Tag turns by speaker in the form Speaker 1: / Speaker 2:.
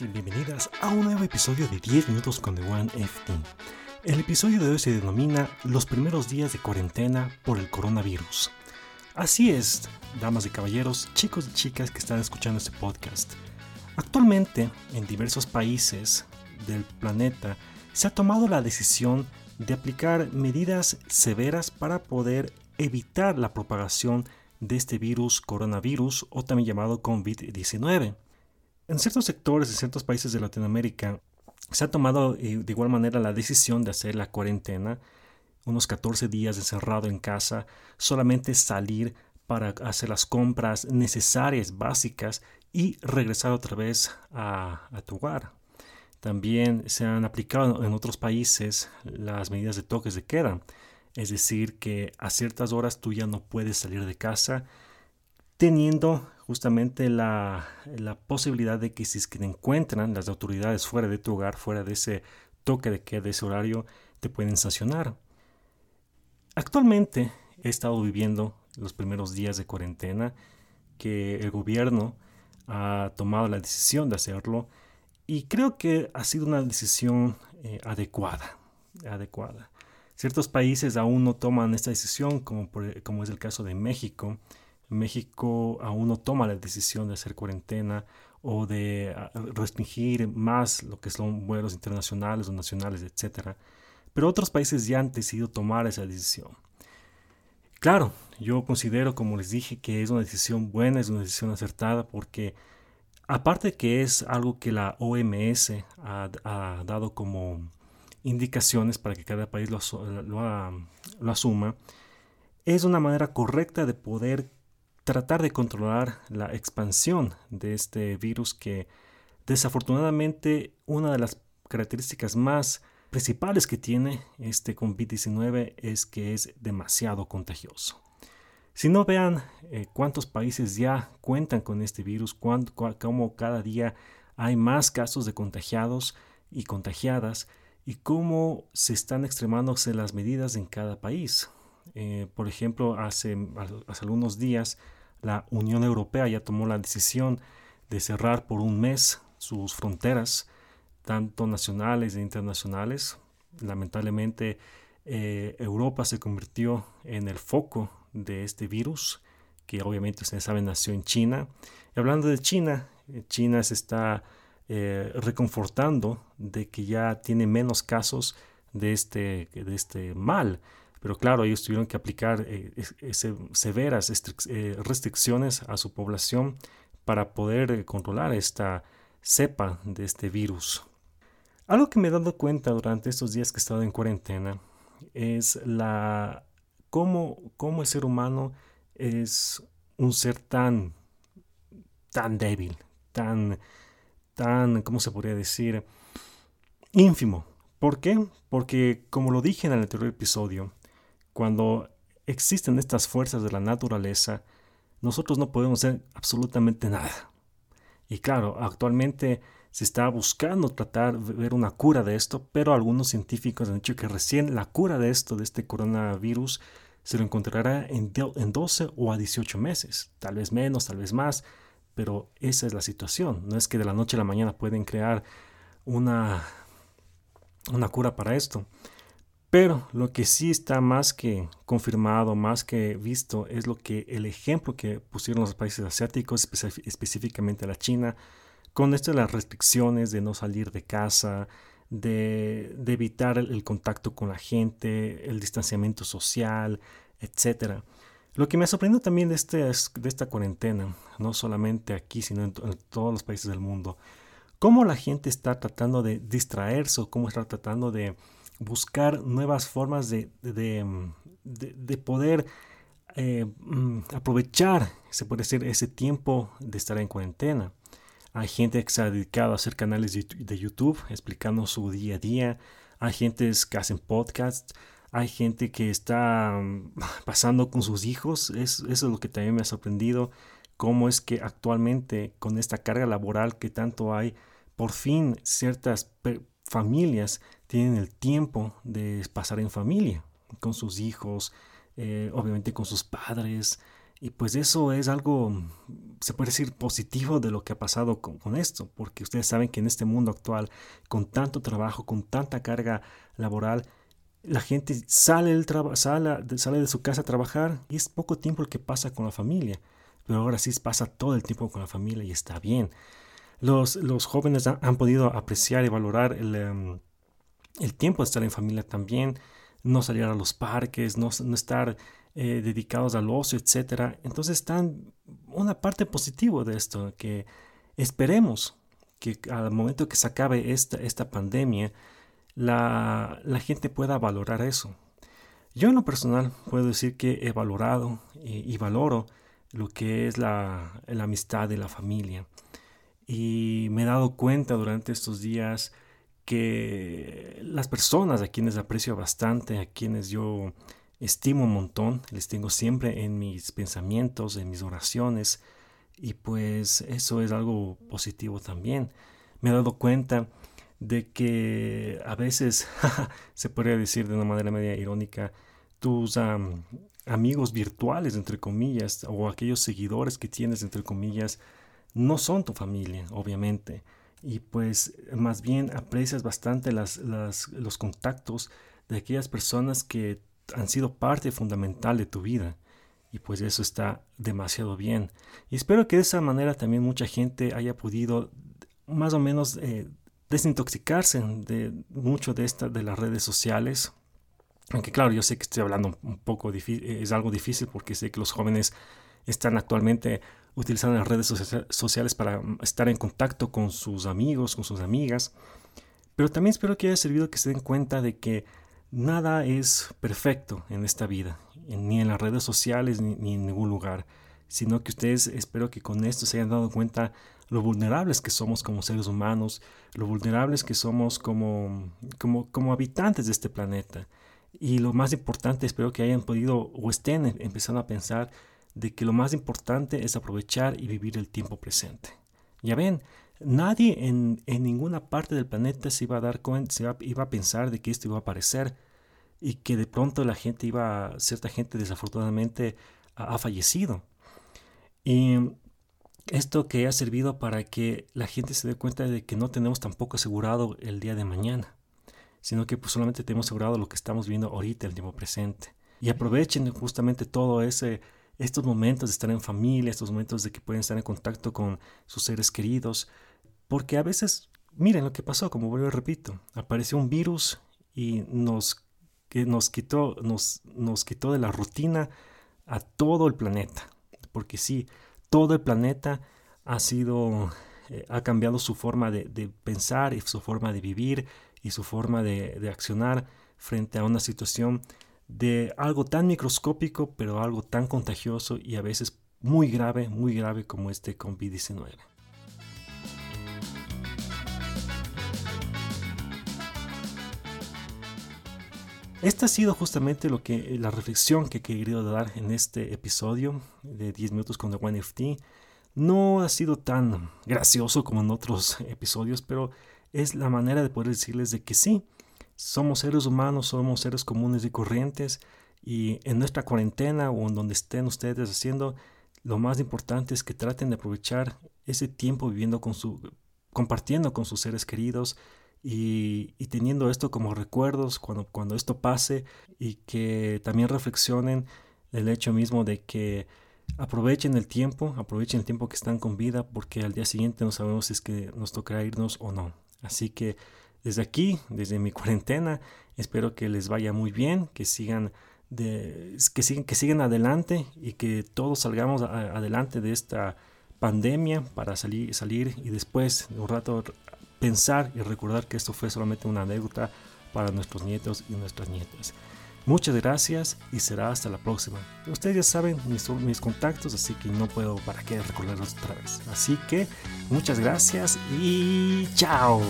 Speaker 1: Bienvenidos bienvenidas a un nuevo episodio de 10 minutos con The One FT. El episodio de hoy se denomina Los primeros días de cuarentena por el coronavirus. Así es, damas y caballeros, chicos y chicas que están escuchando este podcast. Actualmente, en diversos países del planeta, se ha tomado la decisión de aplicar medidas severas para poder evitar la propagación de este virus coronavirus o también llamado COVID-19. En ciertos sectores, en ciertos países de Latinoamérica, se ha tomado eh, de igual manera la decisión de hacer la cuarentena, unos 14 días encerrado en casa, solamente salir para hacer las compras necesarias, básicas, y regresar otra vez a tu hogar. También se han aplicado en otros países las medidas de toques de queda, es decir, que a ciertas horas tú ya no puedes salir de casa, teniendo justamente la, posibilidad de que si es te encuentran las autoridades fuera de tu hogar, fuera de ese toque de queda, de ese horario, te pueden sancionar. Actualmente he estado viviendo los primeros días de cuarentena que el gobierno ha tomado la decisión de hacerlo y creo que ha sido una decisión eh, adecuada, adecuada. Ciertos países aún no toman esta decisión, como, como es el caso de México. México aún no toma la decisión de hacer cuarentena o de ah, restringir más lo que son vuelos internacionales o nacionales, etc. Pero otros países ya han decidido tomar esa decisión. Claro, yo considero, como les dije, que es una decisión buena, es una decisión acertada, porque aparte que es algo que la OMS ha dado como indicaciones para que cada país lo, asuma, es una manera correcta de poder tratar de controlar la expansión de este virus que desafortunadamente una de las características más principales que tiene este COVID-19 es que es demasiado contagioso. Si no vean eh, cuántos países ya cuentan con este virus, cómo cada día hay más casos de contagiados y contagiadas, y cómo se están extremándose las medidas en cada país. Eh, por ejemplo, hace, hace algunos días la Unión Europea ya tomó la decisión de cerrar por un mes sus fronteras, tanto nacionales e internacionales. Lamentablemente, eh, Europa se convirtió en el foco de este virus, que obviamente ustedes saben nació en China. Hablando de China, eh, China se está reconfortando de que ya tiene menos casos de este, de este mal. Pero claro, ellos tuvieron que aplicar eh, severas eh, restricciones a su población para poder controlar esta cepa de este virus. Algo que me he dado cuenta durante estos días que he estado en cuarentena es la cómo, cómo el ser humano es un ser tan, tan débil, tan, tan, ¿cómo se podría decir? ínfimo. ¿Por qué? Porque, como lo dije en el anterior episodio, cuando existen estas fuerzas de la naturaleza, nosotros no podemos hacer absolutamente nada. Y claro, actualmente se está buscando tratar de ver una cura de esto, pero algunos científicos han dicho que recién la cura de esto, de este coronavirus, se lo encontrará en, en 12 o a 18 meses, tal vez menos, tal vez más, pero esa es la situación. No es que de la noche a la mañana pueden crear una, una cura para esto. Pero lo que sí está más que confirmado, más que visto, es lo que el ejemplo que pusieron los países asiáticos, específicamente la China, con esto de las restricciones de no salir de casa, de, evitar el, contacto con la gente, el distanciamiento social, etcétera. Lo que me sorprendido también este, de esta cuarentena, no solamente aquí, sino en, todos los países del mundo, cómo la gente está tratando de distraerse o cómo está tratando de buscar nuevas formas de, de, mm, poder eh, mm, aprovechar, se puede decir, ese tiempo de estar en cuarentena. Hay gente que se ha dedicado a hacer canales de YouTube explicando su día a día. Hay gente que hacen podcasts hay gente que está mm, pasando con sus hijos. eso es lo que también me ha sorprendido. Cómo es que actualmente con esta carga laboral que tanto hay, por fin ciertas familias tienen el tiempo de pasar en familia con sus hijos, eh, obviamente con sus padres. Y pues eso es algo, se puede decir, positivo de lo que ha pasado con, esto, porque ustedes saben que en este mundo actual, con tanto trabajo, con tanta carga laboral, la gente sale, del sale, sale de su casa a trabajar y es poco tiempo el que pasa con la familia. Pero ahora sí pasa todo el tiempo con la familia y está bien. Los, los jóvenes han, podido apreciar y valorar el, em, el, tiempo de estar en familia también, no salir a los parques, no, no estar eh, dedicados al ocio, etc. Entonces están una parte positiva de esto, que esperemos que al momento que se acabe esta, esta pandemia, la, la gente pueda valorar eso. Yo en lo personal puedo decir que he valorado y, valoro lo que es la, la, amistad de la familia. Y me he dado cuenta durante estos días que las personas a quienes aprecio bastante, a quienes yo estimo un montón, les tengo siempre en mis pensamientos, en mis oraciones, y pues eso es algo positivo también. Me he dado cuenta de que a veces, se podría decir de una manera media irónica, tus amigos virtuales, entre comillas, o aquellos seguidores que tienes, entre comillas, no son tu familia, obviamente. Y pues más bien aprecias bastante las, los contactos de aquellas personas que han sido parte fundamental de tu vida. Y pues eso está demasiado bien. Y espero que de esa manera también mucha gente haya podido más o menos eh, desintoxicarse de mucho de, esta, de las redes sociales. Aunque claro, yo sé que estoy hablando un poco es algo difícil porque sé que los jóvenes están actualmente utilizando las redes sociales para estar en contacto con sus amigos, con sus amigas. Pero también espero que haya servido que se den cuenta de que Nada es perfecto en esta vida, ni en las redes sociales ni, en ningún lugar, sino que ustedes espero que con esto se hayan dado cuenta lo vulnerables que somos como seres humanos, lo vulnerables que somos como, como, como habitantes de este planeta. Y lo más importante, espero que hayan podido o estén em, empezando a pensar de que lo más importante es aprovechar y vivir el tiempo presente. Ya ven, nadie en, en ninguna parte del planeta se iba a dar cuenta, se iba, a pensar de que esto iba a aparecer y que de pronto la gente iba, cierta gente desafortunadamente ha, fallecido. Y esto que ha servido para que la gente se dé cuenta de que no tenemos tampoco asegurado el día de mañana, sino que pues solamente tenemos asegurado lo que estamos viendo ahorita, el tiempo presente. Y aprovechen justamente todo ese estos momentos de estar en familia, estos momentos de que pueden estar en contacto con sus seres queridos, porque a veces, miren lo que pasó, como vuelvo y repito, apareció un virus y nos que nos quitó, nos, nos quitó de la rutina a todo el planeta. Porque sí, todo el planeta ha sido, eh, ha cambiado su forma de, pensar y su forma de vivir y su forma de, de accionar frente a una situación de algo tan microscópico, pero algo tan contagioso y a veces muy grave, muy grave como este COVID-19. Esta ha sido justamente lo que, la reflexión que he querido dar en este episodio de 10 minutos con The One FT. No ha sido tan gracioso como en otros episodios, pero es la manera de poder decirles de que sí, somos seres humanos, somos seres comunes y corrientes y en nuestra cuarentena o en donde estén ustedes haciendo, lo más importante es que traten de aprovechar ese tiempo viviendo con su, compartiendo con sus seres queridos, y, teniendo esto como recuerdos cuando, cuando esto pase y que también reflexionen el hecho mismo de que aprovechen el tiempo, aprovechen el tiempo que están con vida porque al día siguiente no sabemos si es que nos tocará irnos o no. Así que desde aquí, desde mi cuarentena, espero que les vaya muy bien, que sigan de, que sigan, que sigan adelante y que todos salgamos adelante de esta pandemia para salir, salir y después de un rato pensar y recordar que esto fue solamente una anécdota para nuestros nietos y nuestras nietas. Muchas gracias y será hasta la próxima. Ustedes ya saben mis, mis contactos, así que no puedo para qué recordarlos otra vez. Así que muchas gracias y chao.